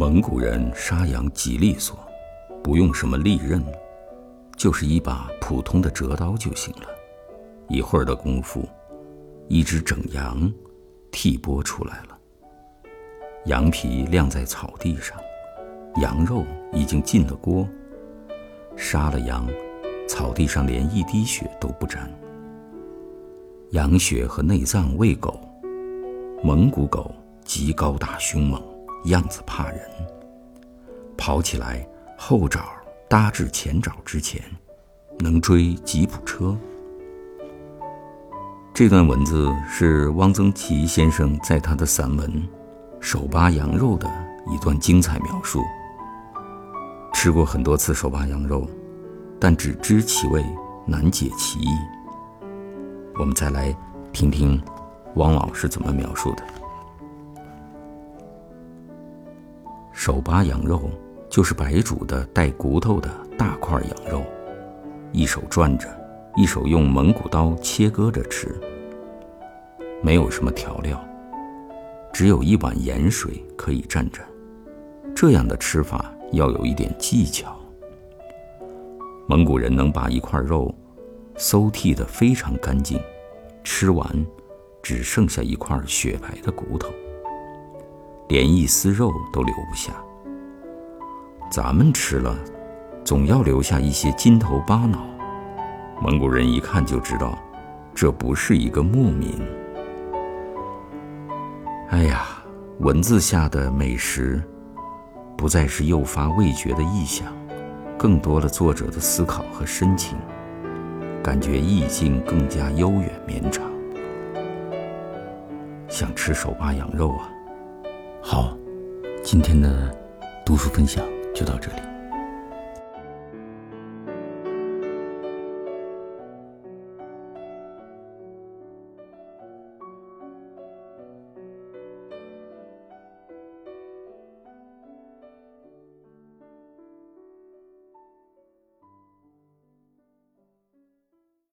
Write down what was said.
蒙古人杀羊极利索，不用什么利刃，就是一把普通的折刀就行了。一会儿的功夫，一只整羊剔剥出来了。羊皮晾在草地上，羊肉已经进了锅。杀了羊，草地上连一滴血都不沾。羊血和内脏喂狗，蒙古狗极高大凶猛。样子怕人，跑起来后爪搭至前爪之前，能追吉普车。这段文字是汪曾祺先生在他的散文《手扒羊肉》的一段精彩描述。吃过很多次手扒羊肉，但只知其味，难解其意。我们再来听听汪老师怎么描述的。手扒羊肉就是白煮的带骨头的大块羊肉，一手转着，一手用蒙古刀切割着吃。没有什么调料，只有一碗盐水可以蘸着。这样的吃法要有一点技巧。蒙古人能把一块肉搜剔得非常干净，吃完只剩下一块雪白的骨头。连一丝肉都留不下。咱们吃了，总要留下一些筋头巴脑。蒙古人一看就知道，这不是一个牧民。哎呀，文字下的美食，不再是诱发味觉的意象，更多了作者的思考和深情，感觉意境更加悠远绵长。想吃手扒羊肉啊！好，今天的读书分享就到这里。